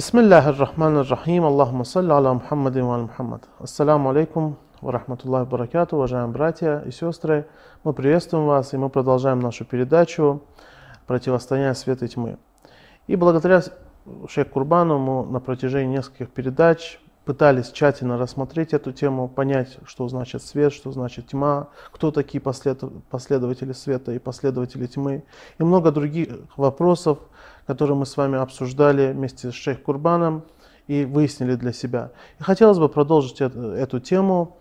Бисмиллахи рахмани рахим. Аллахума салли аля Мухаммадин ва Мухаммад. Ассаламу алейкум ва рахматуллахи баракату, уважаемые братья и сестры. Мы приветствуем вас и мы продолжаем нашу передачу «Противостояние света и тьмы». И благодаря шейх Курбану мы на протяжении нескольких передач пытались тщательно рассмотреть эту тему, понять, что значит свет, что значит тьма, кто такие последователи света и последователи тьмы, и много других вопросов, которые мы с вами обсуждали вместе с шейх Курбаном и выяснили для себя. И хотелось бы продолжить эту, эту тему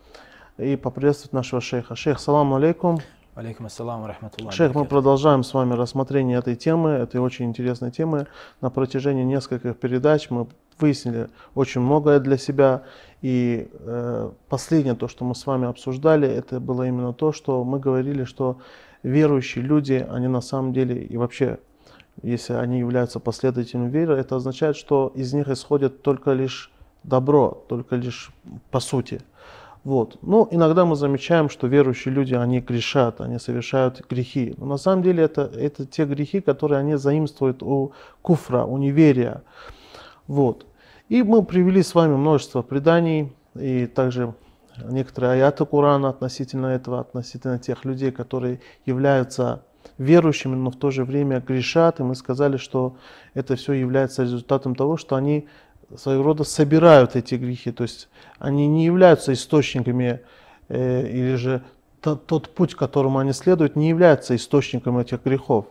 и поприветствовать нашего шейха. Шейх, салам алейкум. Алейкум ассалам рахматуллах. Шейх, мы продолжаем с вами рассмотрение этой темы, этой очень интересной темы. На протяжении нескольких передач мы выяснили очень многое для себя. И э, последнее, то, что мы с вами обсуждали, это было именно то, что мы говорили, что верующие люди, они на самом деле и вообще, если они являются последователями веры, это означает, что из них исходит только лишь добро, только лишь по сути. Вот. Но иногда мы замечаем, что верующие люди, они грешат, они совершают грехи. Но на самом деле это, это те грехи, которые они заимствуют у куфра, у неверия. Вот. И мы привели с вами множество преданий и также некоторые аяты Корана относительно этого, относительно тех людей, которые являются верующими, но в то же время грешат. И мы сказали, что это все является результатом того, что они своего рода собирают эти грехи, то есть они не являются источниками э, или же тот, тот путь, которому они следуют, не является источником этих грехов.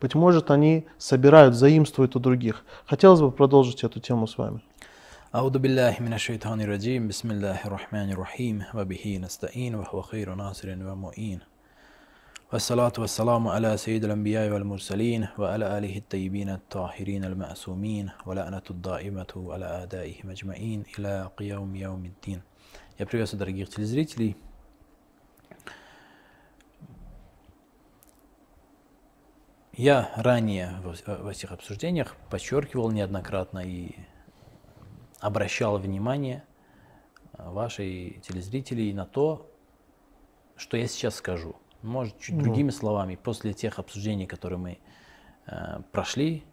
Быть может, они собирают, заимствуют у других. Хотелось бы продолжить эту тему с вами. أعوذ بالله من الشيطان الرجيم بسم الله الرحمن الرحيم وبه نستعين وهو خير ناصر ومعين والصلاة والسلام على سيد الأنبياء والمرسلين وعلى آله الطيبين الطاهرين المأسومين ولعنة الدائمة على أعدائهم أجمعين إلى قيام يوم الدين Я приветствую дорогих телезрителей. Я ранее в этих обсуждениях подчеркивал неоднократно и обращал внимание вашей телезрителей на то, что я сейчас скажу. может, чуть ну. другими словами, после тех обсуждений, которые мы э, прошли,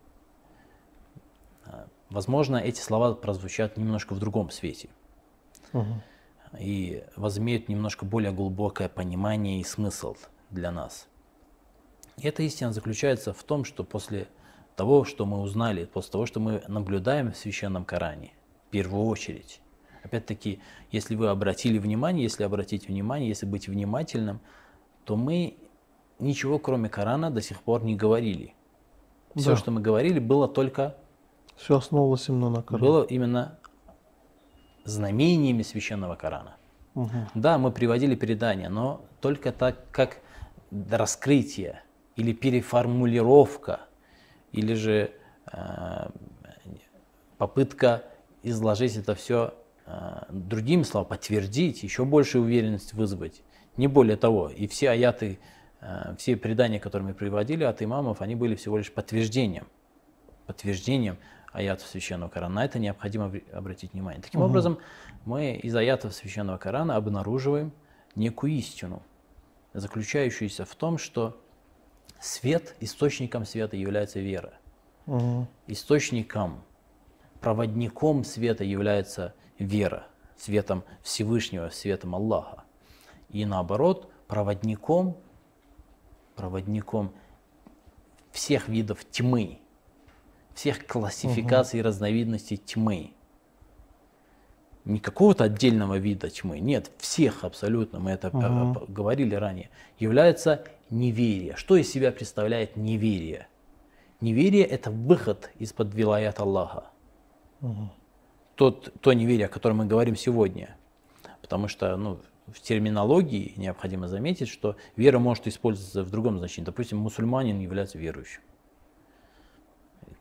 э, возможно, эти слова прозвучат немножко в другом свете. Угу. И возымеют немножко более глубокое понимание и смысл для нас. И эта истина заключается в том, что после того, что мы узнали, после того, что мы наблюдаем в священном Коране, в первую очередь, опять-таки, если вы обратили внимание, если обратить внимание, если быть внимательным, то мы ничего кроме Корана до сих пор не говорили. Все, да. что мы говорили, было только... Все основывалось именно на Коране. Было именно знамениями священного Корана. Угу. Да, мы приводили передания, но только так, как раскрытие или переформулировка, или же э, попытка изложить это все э, другими словами, подтвердить, еще больше уверенность вызвать. Не более того. И все аяты, э, все предания, которые мы приводили от имамов, они были всего лишь подтверждением. Подтверждением аятов Священного Корана. На это необходимо обратить внимание. Таким угу. образом, мы из аятов Священного Корана обнаруживаем некую истину, заключающуюся в том, что свет, источником света является вера. Угу. Источником, проводником света является вера, светом Всевышнего, светом Аллаха. И наоборот, проводником, проводником всех видов тьмы, всех классификаций и разновидностей тьмы. Не какого-то отдельного вида тьмы, нет, всех абсолютно, мы это угу. говорили ранее, является неверие. Что из себя представляет неверие? Неверие – это выход из-под вилаят Аллаха. Угу. Тот, то неверие, о котором мы говорим сегодня. Потому что ну, в терминологии необходимо заметить, что вера может использоваться в другом значении. Допустим, мусульманин является верующим.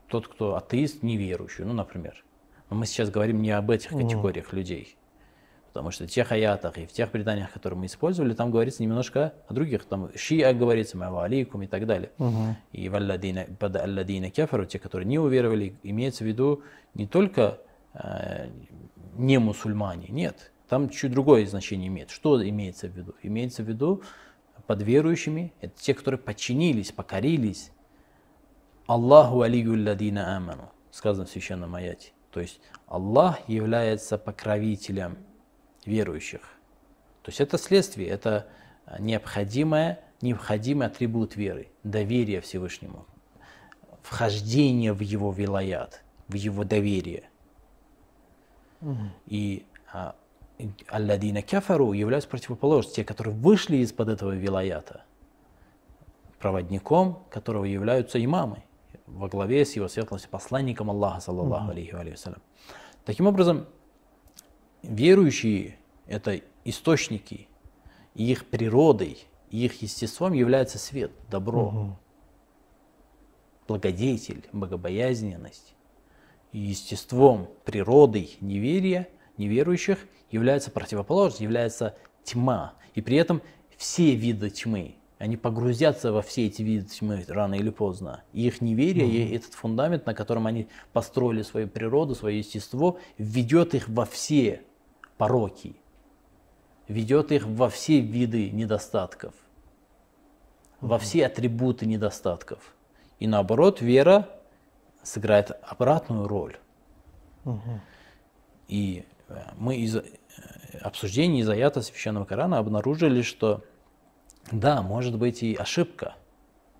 Тот, кто атеист, неверующий, ну, например. Но мы сейчас говорим не об этих категориях людей. Потому что в тех аятах и в тех преданиях, которые мы использовали, там говорится немножко о других. Там шиа говорится, ма алейкум и так далее. Uh-huh. И валладина бада алладина кафару, те, которые не уверовали, имеется в виду не только э, не мусульмане, нет. Там чуть другое значение имеет. Что имеется в виду? Имеется в виду под верующими, это те, которые подчинились, покорились Аллаху алию ладина аману, сказано в священном аяте. То есть Аллах является покровителем верующих. То есть это следствие, это необходимое, необходимый атрибут веры, доверие Всевышнему, вхождение в его вилаят, в его доверие. Угу. И а, Алладина кафару являются противоположностью, те, которые вышли из-под этого вилаята, проводником которого являются имамы, во главе с его светлостью посланником Аллаха, саллаллаху алейхи вассалям. Таким образом, верующие – это источники, и их природой, и их естеством является свет, добро, угу. благодетель, богобоязненность. И естеством, природой неверия, неверующих является противоположность, является тьма. И при этом все виды тьмы, они погрузятся во все эти виды тьмы рано или поздно. И их неверие, mm-hmm. и этот фундамент, на котором они построили свою природу, свое естество, ведет их во все пороки, ведет их во все виды недостатков, mm-hmm. во все атрибуты недостатков. И наоборот, вера сыграет обратную роль. Mm-hmm. И э, мы из обсуждений из аята Священного Корана обнаружили, что да, может быть и ошибка,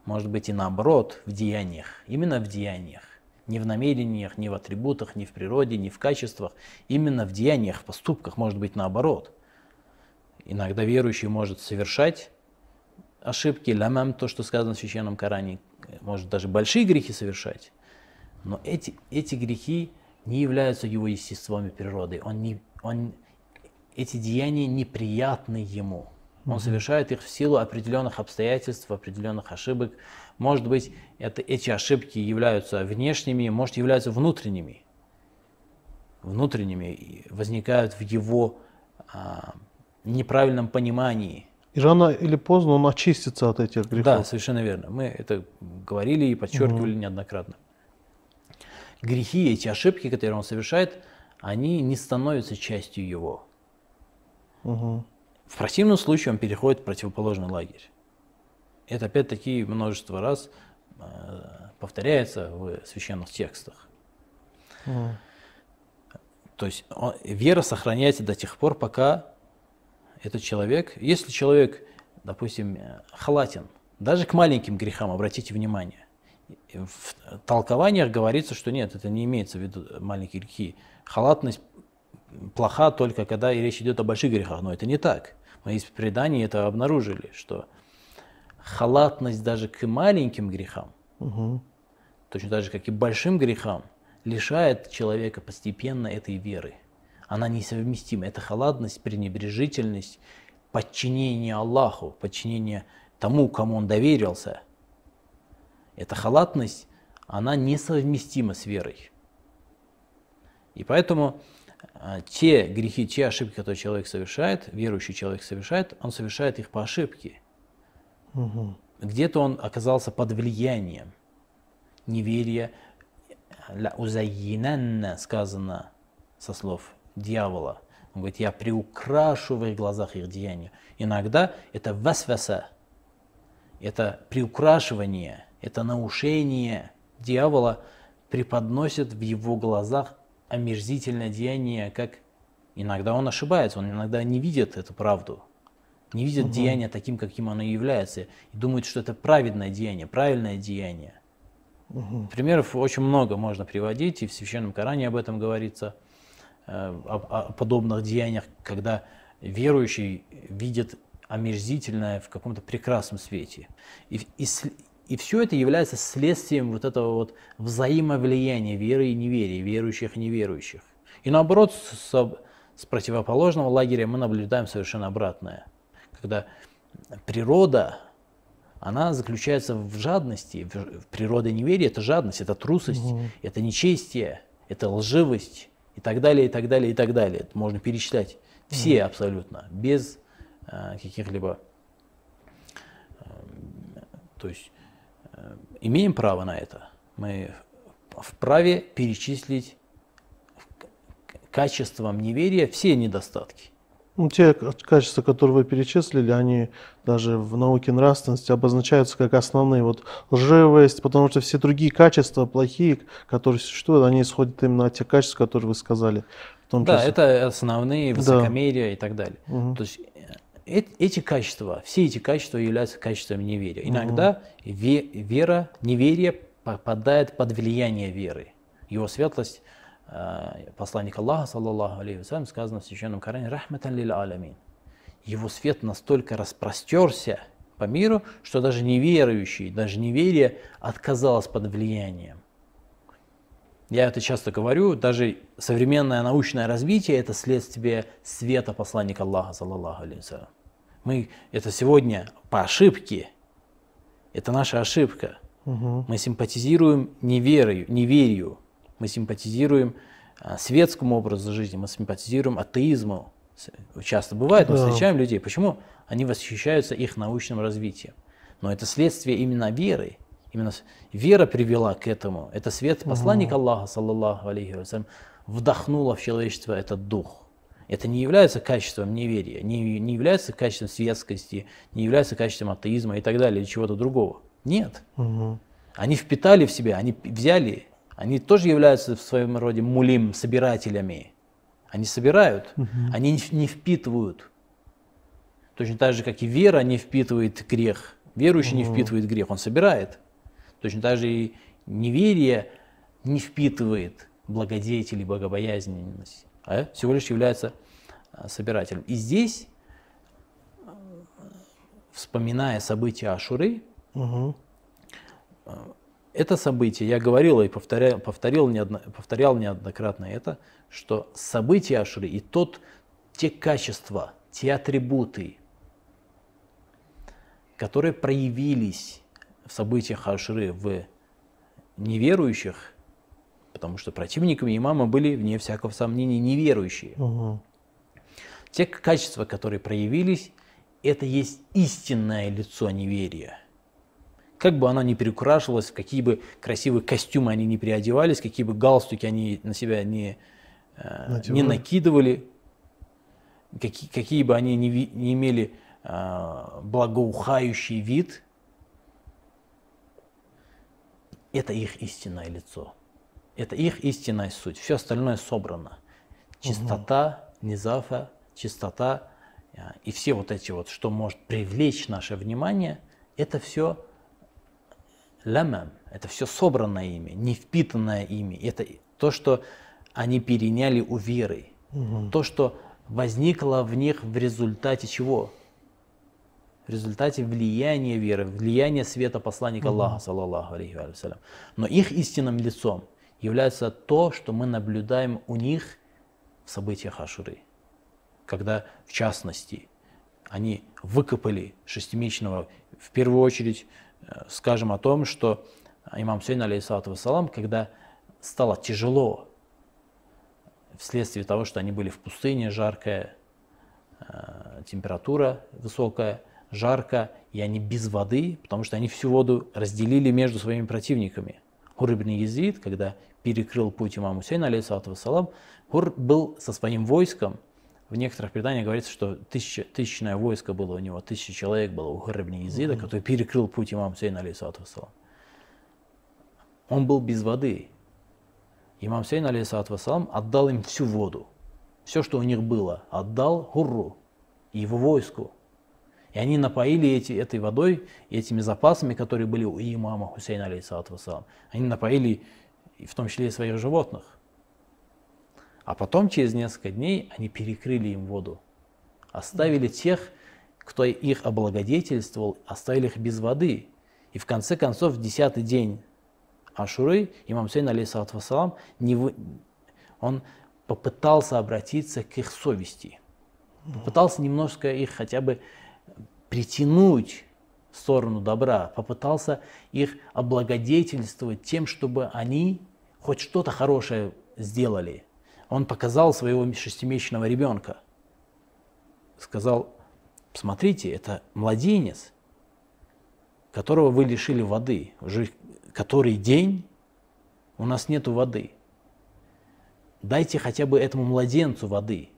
может быть и наоборот в деяниях, именно в деяниях, не в намерениях, не в атрибутах, не в природе, не в качествах, именно в деяниях, в поступках может быть наоборот. Иногда верующий может совершать ошибки, лямам, то, что сказано в Священном Коране, может даже большие грехи совершать, но эти, эти грехи не являются его естеством и природой. Он не, он, эти деяния неприятны ему. Он совершает их в силу определенных обстоятельств, определенных ошибок. Может быть, это, эти ошибки являются внешними, может, являются внутренними. Внутренними возникают в его а, неправильном понимании. И рано или поздно он очистится от этих грехов. Да, совершенно верно. Мы это говорили и подчеркивали угу. неоднократно. Грехи, эти ошибки, которые он совершает, они не становятся частью его. Угу. В противном случае он переходит в противоположный лагерь. Это опять-таки множество раз э, повторяется в священных текстах. Mm. То есть он, вера сохраняется до тех пор, пока этот человек, если человек, допустим, халатен, даже к маленьким грехам, обратите внимание, в толкованиях говорится, что нет, это не имеется в виду маленькие грехи. Халатность плоха только когда речь идет о больших грехах, но это не так. Мы из преданий это обнаружили, что халатность даже к маленьким грехам, угу. точно так же, как и большим грехам, лишает человека постепенно этой веры. Она несовместима. Это халатность, пренебрежительность, подчинение Аллаху, подчинение тому, кому он доверился. Эта халатность, она несовместима с верой. И поэтому те грехи, те ошибки, которые человек совершает, верующий человек совершает, он совершает их по ошибке. Угу. Где-то он оказался под влиянием неверия. Ля узайинанна сказано со слов дьявола. Он говорит, я приукрашу в их глазах их деяния. Иногда это васваса, это приукрашивание, это наушение дьявола преподносит в его глазах омерзительное деяние, как иногда он ошибается, он иногда не видит эту правду, не видит угу. деяние таким, каким оно является, и думает, что это праведное деяние, правильное деяние. Угу. Примеров очень много можно приводить, и в Священном Коране об этом говорится, э, о, о подобных деяниях, когда верующий видит омерзительное в каком-то прекрасном свете. И, и, и все это является следствием вот этого вот взаимовлияния веры и неверия, верующих и неверующих. И наоборот, с, с противоположного лагеря мы наблюдаем совершенно обратное. Когда природа, она заключается в жадности. Природе неверия это жадность, это трусость, угу. это нечестие, это лживость и так далее, и так далее, и так далее. Это можно перечислять все угу. абсолютно, без э, каких-либо... Э, то есть имеем право на это. Мы вправе перечислить качеством неверия все недостатки. Ну, те качества, которые вы перечислили, они даже в науке нравственности обозначаются как основные. Вот лживость, потому что все другие качества плохие, которые существуют, они исходят именно от тех качеств, которые вы сказали. Да, числе. это основные, высокомерие да. и так далее. Угу. То есть э, эти качества, все эти качества являются качествами неверия. Иногда угу. вера, неверие попадает под влияние веры. Его светлость Э, посланник Аллаха, саллаллаху алейхи вассалям, сказано в Священном Коране, «Рахматан лил аламин». Его свет настолько распростерся по миру, что даже неверующий, даже неверие отказалось под влиянием. Я это часто говорю, даже современное научное развитие – это следствие света посланника Аллаха, саллаллаху алейхи вассалям. Мы это сегодня по ошибке, это наша ошибка. Угу. Мы симпатизируем неверию, неверию, мы симпатизируем а, светскому образу жизни, мы симпатизируем атеизму. Часто бывает, мы да. встречаем людей. Почему? Они восхищаются их научным развитием. Но это следствие именно веры. Именно вера привела к этому. Это свет посланника Аллаха, саллаллаху алейхи вассалям, вдохнула в человечество этот дух. Это не является качеством неверия, не, не является качеством светскости, не является качеством атеизма и так далее, или чего-то другого. Нет. Угу. Они впитали в себя, они взяли они тоже являются в своем роде мулим, собирателями. Они собирают, угу. они не впитывают. Точно так же, как и вера не впитывает грех. Верующий угу. не впитывает грех, он собирает. Точно так же и неверие не впитывает благодетель и богобоязненность, а всего лишь является а, собирателем. И здесь, вспоминая события Ашуры, угу это событие, я говорил и повторял, повторил, неодно, повторял неоднократно это, что события Ашуры и тот, те качества, те атрибуты, которые проявились в событиях Ашуры в неверующих, потому что противниками имама были, вне всякого сомнения, неверующие. Угу. Те качества, которые проявились, это есть истинное лицо неверия – как бы она ни переукрашивалась, в какие бы красивые костюмы они не переодевались, какие бы галстуки они на себя не, э, не накидывали, какие, какие бы они не, не имели э, благоухающий вид, это их истинное лицо. Это их истинная суть. Все остальное собрано. Чистота, угу. низафа, чистота э, и все вот эти вот, что может привлечь наше внимание, это все лямам, это все собранное ими, не впитанное ими. Это то, что они переняли у веры. Угу. То, что возникло в них в результате чего? В результате влияния веры, влияния света посланника угу. Аллаха, саллаллаху алейхи вассалям. Но их истинным лицом является то, что мы наблюдаем у них в событиях Ашуры. Когда, в частности, они выкопали шестимесячного, в первую очередь, Э, скажем о том, что имам Сейн, алейхиссалату вассалам, когда стало тяжело вследствие того, что они были в пустыне, жаркая э, температура высокая, жарко, и они без воды, потому что они всю воду разделили между своими противниками. Хур ибн Езид, когда перекрыл путь имаму Сейна, алейхиссалату вассалам, Хур был со своим войском в некоторых преданиях говорится, что тысяча, тысячное войско было у него, тысяча человек было у Харабни Езида, mm-hmm. который перекрыл путь имам Сейн, алейсалату Он был без воды. Имам Сейн, алейсалату отдал им всю воду. Все, что у них было, отдал Хурру и его войску. И они напоили эти, этой водой, этими запасами, которые были у имама Хусейна, алейсалату Они напоили в том числе и своих животных. А потом, через несколько дней, они перекрыли им воду. Оставили тех, кто их облагодетельствовал, оставили их без воды. И в конце концов, в десятый день Ашуры, имам Сейн, алейхиссалату вассалам, не вы... он попытался обратиться к их совести. Попытался немножко их хотя бы притянуть в сторону добра, попытался их облагодетельствовать тем, чтобы они хоть что-то хорошее сделали – он показал своего шестимесячного ребенка. Сказал, смотрите, это младенец, которого вы лишили воды. Уже который день у нас нет воды. Дайте хотя бы этому младенцу воды.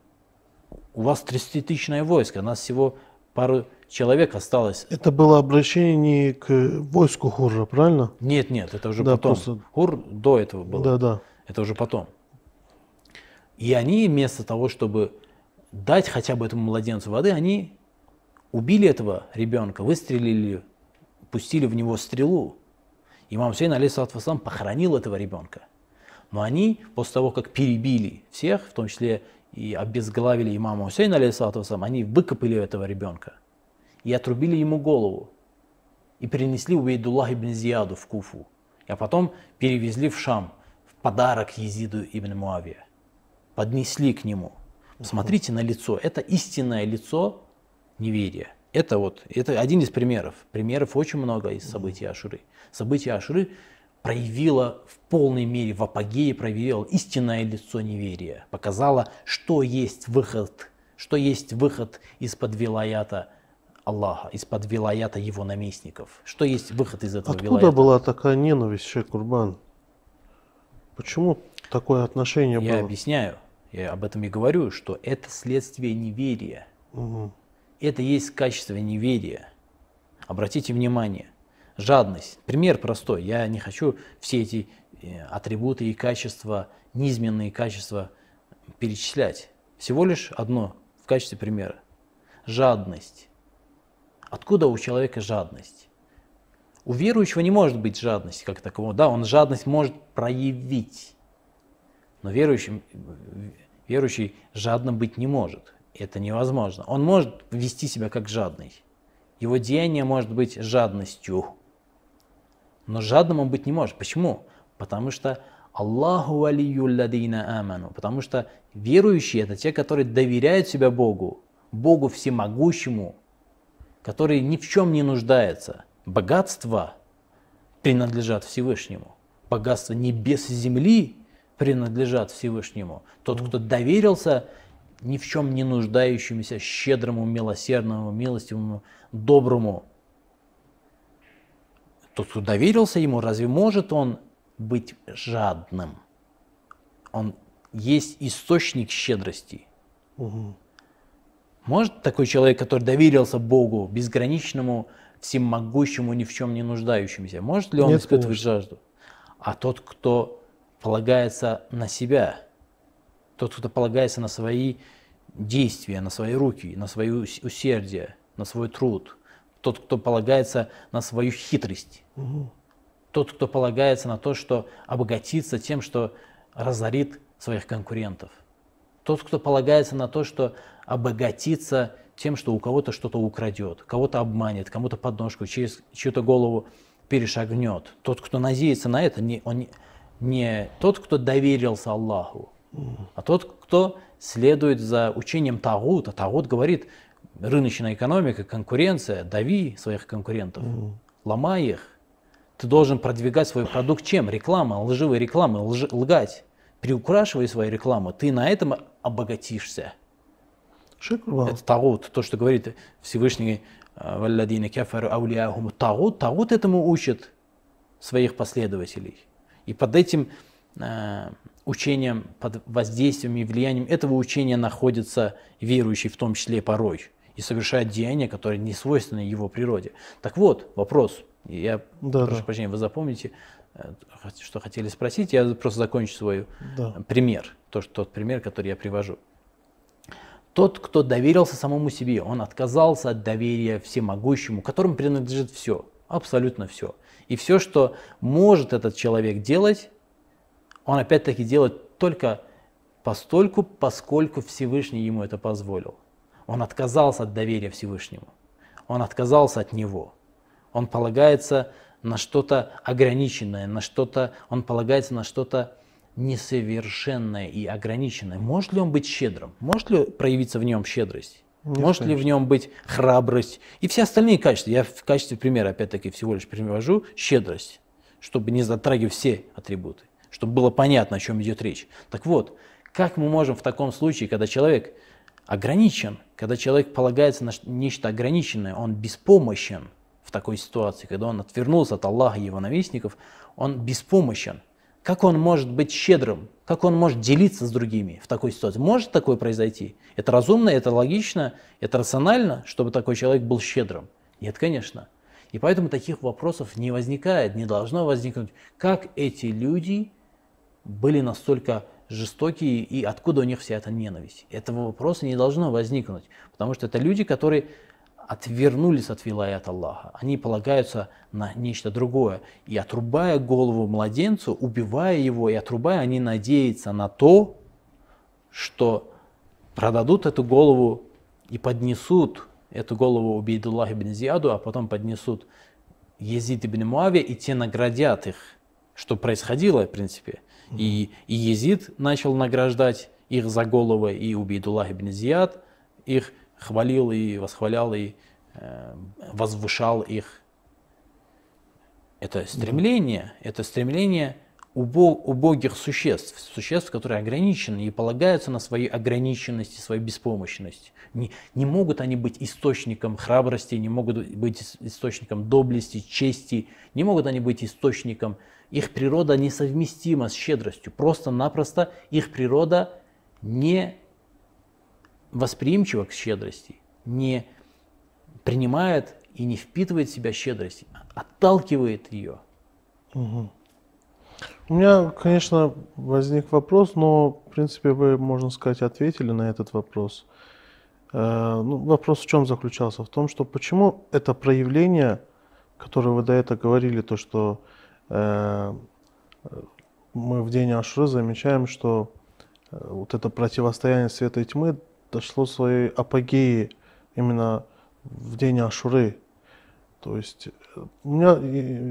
у вас 30-тысячное войско, нас всего пару человек осталось. Это было обращение не к войску Хурра, правильно? Нет, нет, это уже Да, потом. просто- Хур до этого был. Да, да. Это уже потом. И они вместо того, чтобы дать хотя бы этому младенцу воды, они убили этого ребенка, выстрелили, пустили в него стрелу. Имам алейхиссалату вассалам, похоронил этого ребенка. Но они, после того, как перебили всех, в том числе и обезглавили имама Хусейна, алейхиссалату вассалам, они выкопали этого ребенка и отрубили ему голову. И принесли Убейдуллах ибн Зияду в Куфу. А потом перевезли в Шам в подарок Езиду ибн Муавия. Поднесли к нему. Посмотрите на лицо. Это истинное лицо неверия. Это вот, это один из примеров. Примеров очень много из событий Ашуры. Событие Ашуры проявило в полной мере, в апогее проявило истинное лицо неверия. Показало, что есть выход, что есть выход из-под вилаята Аллаха, из-под вилаята его наместников. Что есть выход из этого Откуда вилаята? была такая ненависть, Шейх Курбан? Почему такое отношение Я было? объясняю, я об этом и говорю, что это следствие неверия. Мгм. Это есть качество неверия. Обратите внимание, жадность. Пример простой. Я не хочу все эти э, атрибуты и качества, низменные качества перечислять. Всего лишь одно в качестве примера. Жадность. Откуда у человека жадность? У верующего не может быть жадности как такового. Да, он жадность может проявить. Но верующим, верующий жадным быть не может. Это невозможно. Он может вести себя как жадный. Его деяние может быть жадностью. Но жадным он быть не может. Почему? Потому что Аллаху алию ладина аману. Потому что верующие это те, которые доверяют себя Богу, Богу всемогущему, который ни в чем не нуждается. Богатства принадлежат Всевышнему. Богатство небес и земли принадлежат Всевышнему. Тот, кто доверился ни в чем не нуждающемуся, щедрому, милосердному, милостивому, доброму. Тот, кто доверился ему, разве может он быть жадным? Он есть источник щедрости. Мгм. Может такой человек, который доверился Богу, безграничному, всемогущему, ни в чем не нуждающемуся, может ли он Нет, испытывать конечно. жажду? А тот, кто полагается на себя, тот, кто полагается на свои действия, на свои руки, на свое ус- усердие, на свой труд, тот, кто полагается на свою хитрость, тот, кто полагается на то, что обогатится тем, что разорит своих конкурентов, тот, кто полагается на то, что обогатится тем, что у кого-то что-то украдет, кого-то обманет, кому-то подножку через чью-то голову перешагнет. Тот, кто надеется на это, не, он не тот, кто доверился Аллаху, а тот, кто следует за учением Тагута. Тагут говорит, рыночная экономика, конкуренция, дави своих конкурентов, ломай их. Ты должен продвигать свой продукт чем? Реклама, лживая реклама, лж- лгать. Приукрашивай свои рекламы, ты на этом обогатишься. Курбан, Это тагут, то, что говорит Всевышний э, «Валладина кафару аулияхум». Тагут, тагут этому учит своих последователей. И под этим э, учением, под воздействием и влиянием этого учения находится верующий в том числе порой и совершает деяния, которые не свойственны его природе. Так вот, вопрос. Я Да, прошу да. прощения, вы запомните, э, что хотели спросить, я просто закончу свой Да. пример, то, что, тот пример, который я привожу. Тот, кто доверился самому себе, он отказался от доверия всемогущему, которому принадлежит все, абсолютно все. И все, что может этот человек делать, он опять-таки делает только постольку, поскольку Всевышний ему это позволил. Он отказался от доверия Всевышнему. Он отказался от него. Он полагается на что-то ограниченное, на что-то, он полагается на что-то несовершенное и ограниченное. Может ли он быть щедрым? Может ли проявиться в нем щедрость? Нет, Может ли в нем быть храбрость и все остальные качества? Я в качестве примера, опять-таки, всего лишь привожу щедрость, чтобы не затрагивать все атрибуты, чтобы было понятно, о чем идет речь. Так вот, как мы можем в таком случае, когда человек ограничен, когда человек полагается на нечто ограниченное, он беспомощен в такой ситуации, когда он отвернулся от Аллаха и его наместников, он беспомощен. Как он может быть щедрым? Как он может делиться с другими в такой ситуации? Может такое произойти? Это разумно, это логично, это рационально, чтобы такой человек был щедрым? Нет, конечно. И поэтому таких вопросов не возникает, не должно возникнуть. Как эти люди были настолько жестокие и откуда у них вся эта ненависть? Этого вопроса не должно возникнуть, потому что это люди, которые отвернулись от вилаят Аллаха. Они полагаются на нечто другое. И отрубая голову младенцу, убивая его и отрубая, они надеются на то, что продадут эту голову и поднесут эту голову Убейдуллах ибн Зияду, а потом поднесут Езид ибн Муаве, и те наградят их, что происходило, в принципе. И, и Езид начал награждать их за головы, и Убейдуллах ибн Зияд их хвалил и восхвалял и э, возвышал их. Это стремление, это стремление убог, убогих существ, существ, которые ограничены и полагаются на свою ограниченность и свою беспомощность. Не, не могут они быть источником храбрости, не могут быть источником доблести, чести, не могут они быть источником, их природа несовместима с щедростью. Просто-напросто их природа не восприимчива к щедрости, не принимает и не впитывает в себя щедрость, отталкивает ее. Угу. У меня, конечно, возник вопрос, но, в принципе, вы, можно сказать, ответили на этот вопрос. Э, ну, вопрос в чем заключался? В том, что почему это проявление, которое вы до этого говорили, то, что мы в день Ашры замечаем, что э, вот это противостояние света и тьмы дошло своей апогеи именно в день Ашуры. То есть э, у меня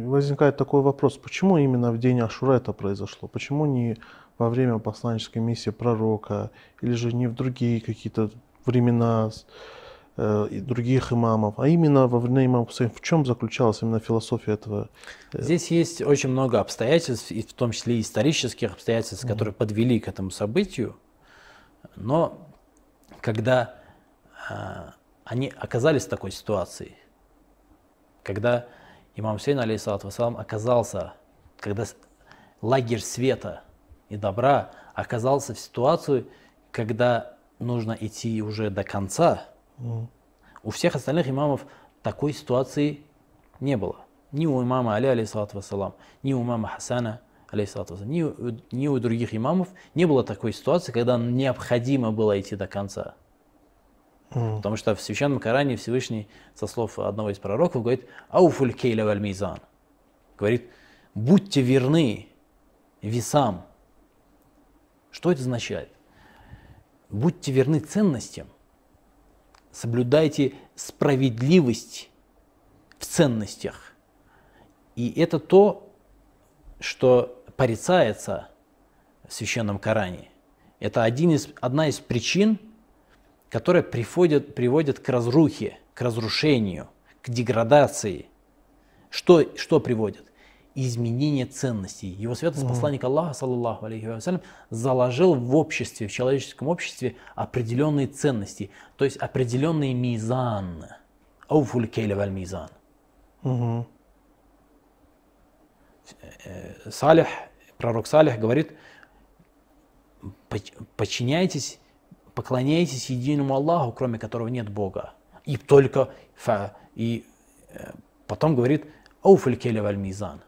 возникает такой вопрос, почему именно в день Ашура это произошло? Почему не во время посланнической миссии пророка или же не в другие какие-то времена э, других имамов, а именно во время имама Хусейна? В чем заключалась именно философия этого? Э? Здесь есть очень много обстоятельств, и в том числе и исторических обстоятельств, которые mm-hmm. подвели к этому событию. Но когда э, они оказались в такой ситуации, когда имам Хусейн, алейхиссалату вассалам, оказался, когда лагерь света и добра оказался в ситуации, когда нужно идти уже до конца. У всех остальных имамов такой ситуации не было. Ни у имама Али, алейхиссалату вассалам, ни у имама Хасана, алейхиссалату вассалам, ни, ни у других имамов не было такой ситуации, когда необходимо было идти до конца. Mm. Потому что в Священном Коране Всевышний, со слов одного из пророков, говорит «Ауфуль кейля валь мизан». Говорит, будьте верны весам. Что это означает? Будьте верны ценностям. Соблюдайте справедливость в ценностях. И это то, что порицается в Священном Коране. Это один из, одна из причин – которая приводит, приводит к разрухе, к разрушению, к деградации. Что, что приводит? Изменение ценностей. Его святость посланник Аллаха, саллаллаху алейхи вассалям, заложил в обществе, в человеческом обществе определенные ценности, то есть определенный мизан. Ауфуль кейля валь мизан. Салих, пророк Салих говорит, подчиняйтесь поклоняйтесь единому Аллаху, кроме которого нет Бога. И только и э, потом говорит ауфаль валь мизан.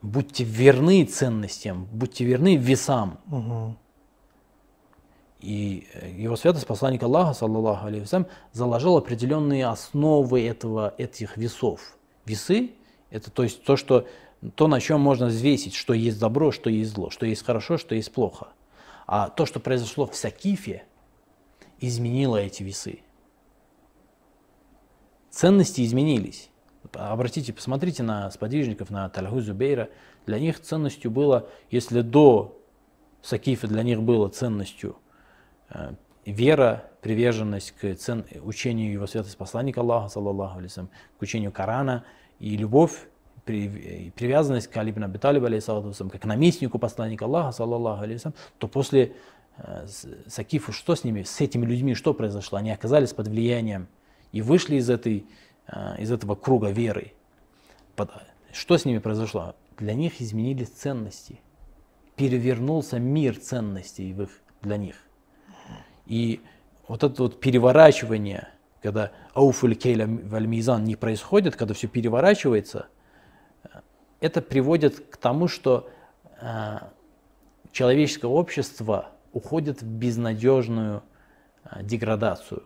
Будьте верны ценностям, будьте верны весам. Угу. И э, его святость, посланник Аллаха, саллаллаху алейхи заложил определенные основы этого, этих весов. Весы – это то есть то, что, то, на чем можно взвесить, что есть добро, что есть зло, что есть хорошо, что есть плохо. А то, что произошло в Сакифе, изменила эти весы. Ценности изменились. Обратите, посмотрите на сподвижников, на Тальгу Зубейра. Для них ценностью было, если до Сакифа для них было ценностью э, вера, приверженность к цен, учению его святости посланника Аллаха, саллаллаху алейсам, к учению Корана и любовь, при, привязанность к Алибин Абиталиб, алейсалату как наместнику посланника Аллаха, саллаллаху алейсам, то после Э, Сакифу, что с ними, с этими людьми, что произошло? Они оказались под влиянием и вышли из, этой, из этого круга веры. Что с ними произошло? Для них изменились ценности. перевернулся мир ценностей в их, для них. И вот это вот переворачивание, когда ауфуль кейля вальмизан не происходит, когда все переворачивается, это приводит к тому, что э, человеческое общество уходит в безнадежную э, деградацию,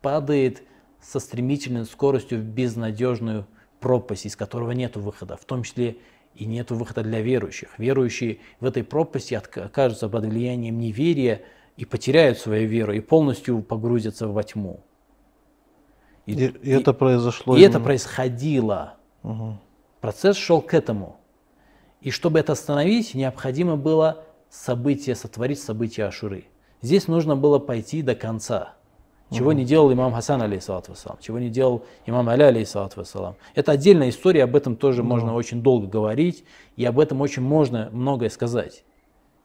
падает со стремительной скоростью в безнадежную пропасть, из которого нет выхода, в том числе и нет выхода для верующих. Верующие в этой пропасти окажутся под влиянием неверия и потеряют свою веру, и полностью погрузятся во тьму. И, и, и это произошло. И именно. это происходило. Угу. Процесс шел к этому. И чтобы это остановить, необходимо было событие, сотворить событие Ашуры. Здесь нужно было пойти до конца. Чего угу. не делал имам Хасан, алейхиссалату вассалам, чего не делал имам Али, алейхиссалату вассалам. Это отдельная история, об этом тоже можно очень долго говорить, и об этом очень можно многое сказать.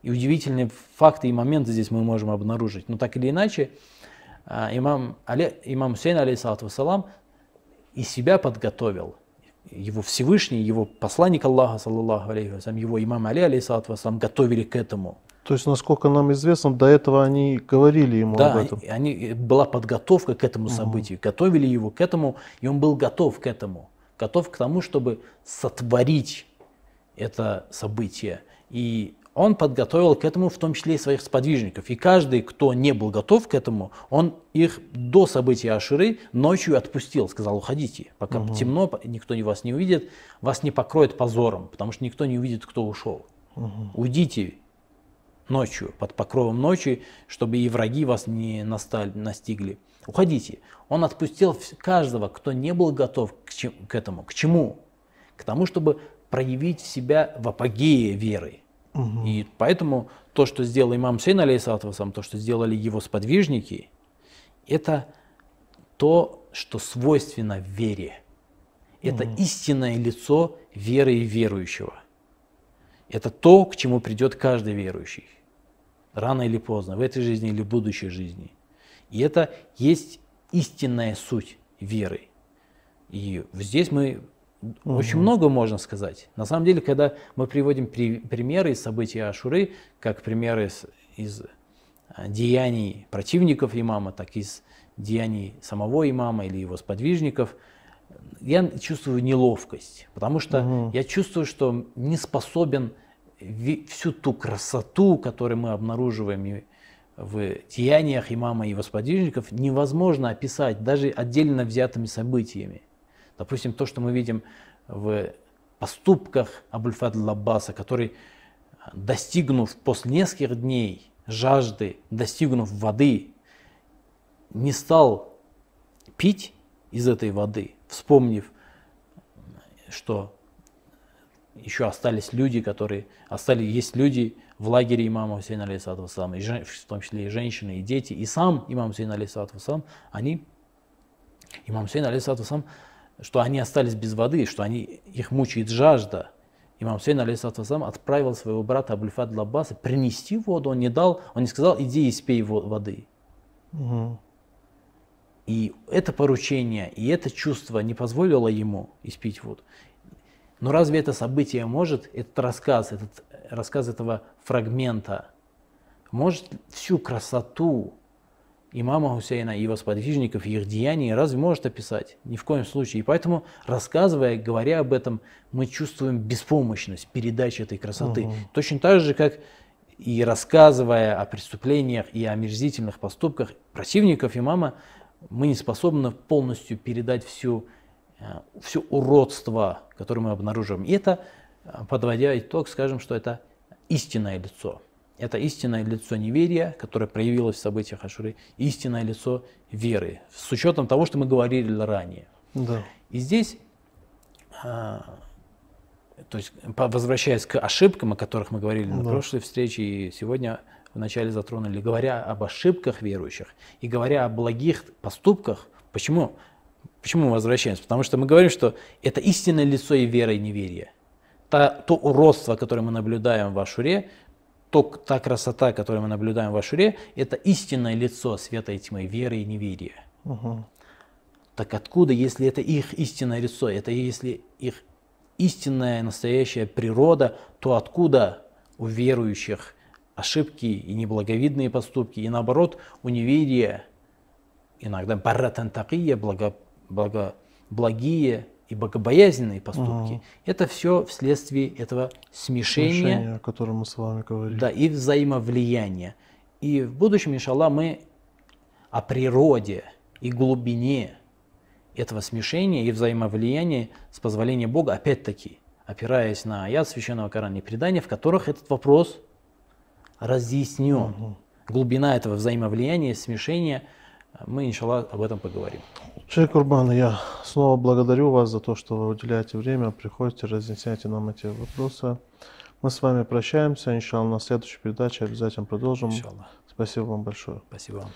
И удивительные факты и моменты здесь мы можем обнаружить. Но так или иначе, а, имам, Али, имам Хусейн, алейхиссалату вассалам, и себя подготовил, его Всевышний, его посланник Аллаха, саллаллаху алейхи вассалам, его имам Али, алейхиссалату вассалам, готовили к этому. То есть, насколько нам известно, до этого они говорили ему да, об этом. Да, они, была подготовка к этому событию, угу. готовили его к этому, и он был готов к этому, готов к тому, чтобы сотворить это событие. И он подготовил к этому в том числе и своих сподвижников. И каждый, кто не был готов к этому, он их до события Аширы ночью отпустил, сказал, уходите, пока угу. темно, никто вас не увидит, вас не покроет позором, потому что никто не увидит, кто ушел. Угу. Уйдите ночью, под покровом ночи, чтобы и враги вас не настали, настигли. Уходите. Он отпустил каждого, кто не был готов к, чем, к этому. К чему? К тому, чтобы проявить себя в апогее веры. Угу. И поэтому то, что сделал имам Сейн, алейсалату то, что сделали его сподвижники, это то, что свойственно вере. Это угу. истинное лицо веры и верующего. Это то, к чему придет каждый верующий. Рано или поздно, в этой жизни или в будущей жизни. И это есть истинная суть веры. И здесь мы Угу. Очень много можно сказать. На самом деле, когда мы приводим при, примеры из событий Ашуры, как примеры из, из а, деяний противников имама, так и из деяний самого имама или его сподвижников, я чувствую неловкость, потому что угу. я чувствую, что не способен всю ту красоту, которую мы обнаруживаем в деяниях имама и его невозможно описать даже отдельно взятыми событиями. Допустим, то, что мы видим в поступках Абульфадл Лаббаса, который, достигнув после нескольких дней жажды, достигнув воды, не стал пить из этой воды, вспомнив, что еще остались люди, которые остались, есть люди в лагере имама Хусейна алейсалату и в том числе и женщины, и дети, и сам имам Хусейн алейсалату они, имам Хусейн алейсалату что они остались без воды, что они, их мучает жажда. Имам Хусейн, алейхиссалам, отправил своего брата Абульфад Лаббаса принести воду. Он не дал, он не сказал, иди и спей воды. Угу. И это поручение, и это чувство не позволило ему испить воду. Но разве это событие может, этот рассказ, этот рассказ этого фрагмента, может всю красоту имама Хусейна и его сподвижников, их деяний разве может описать? Ни в коем случае. И поэтому, рассказывая, говоря об этом, мы чувствуем беспомощность передачи этой красоты. Угу. Точно так же, как и рассказывая о преступлениях и о мерзительных поступках противников имама, мы не способны полностью передать всю, все уродство, которое мы обнаруживаем. И это, э, подводя итог, скажем, что это истинное лицо. Это истинное лицо неверия, которое проявилось в событиях Ашуры, истинное лицо веры, с учетом того, что мы говорили ранее. Да. И здесь, а, то есть возвращаясь к ошибкам, о которых мы говорили на прошлой встрече и сегодня вначале затронули, говоря об ошибках верующих и говоря о благих поступках, почему? Почему мы возвращаемся? Потому что мы говорим, что это истинное лицо и вера, и неверия. Та, то уродство, которое мы наблюдаем в Ашуре, то, та красота, которую мы наблюдаем в Ашуре, это истинное лицо света и тьмы, веры и неверия. Угу. Так откуда, если это их истинное лицо, это если их истинная, настоящая природа, то откуда у верующих ошибки и неблаговидные поступки, и наоборот, у неверия иногда барратан такия, благо, благо, благие и богобоязненные поступки. Угу. Это все вследствие этого смешения, смешения, о котором мы с вами говорили. Да, и взаимовлияния. И в будущем, иншаллах, мы о природе и глубине этого смешения и взаимовлияния с позволения Бога, опять-таки, опираясь на аят Священного Корана и предания, в которых этот вопрос разъяснен. Угу. Глубина этого взаимовлияния, смешения, мы, иншаллах, об этом поговорим. Шейх Курбан, я снова благодарю вас за то, что вы уделяете время, приходите, разъясняете нам эти вопросы. Мы с вами прощаемся, иншаллах, на следующей передаче обязательно продолжим. Иншаллах. Спасибо вам большое. Спасибо вам.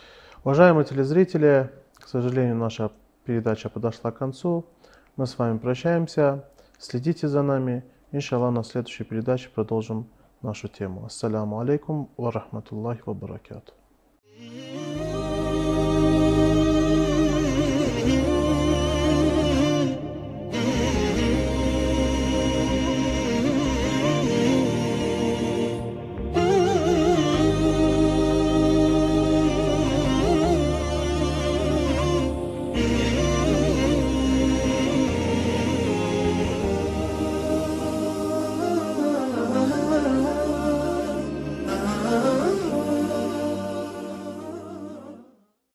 Уважаемые телезрители, к сожалению, наша передача подошла к концу. Мы с вами прощаемся. Следите за нами. Иншаллах, на следующей передаче продолжим нашу тему. Ассаляму алейкум ва рахматуллахи ва баракату.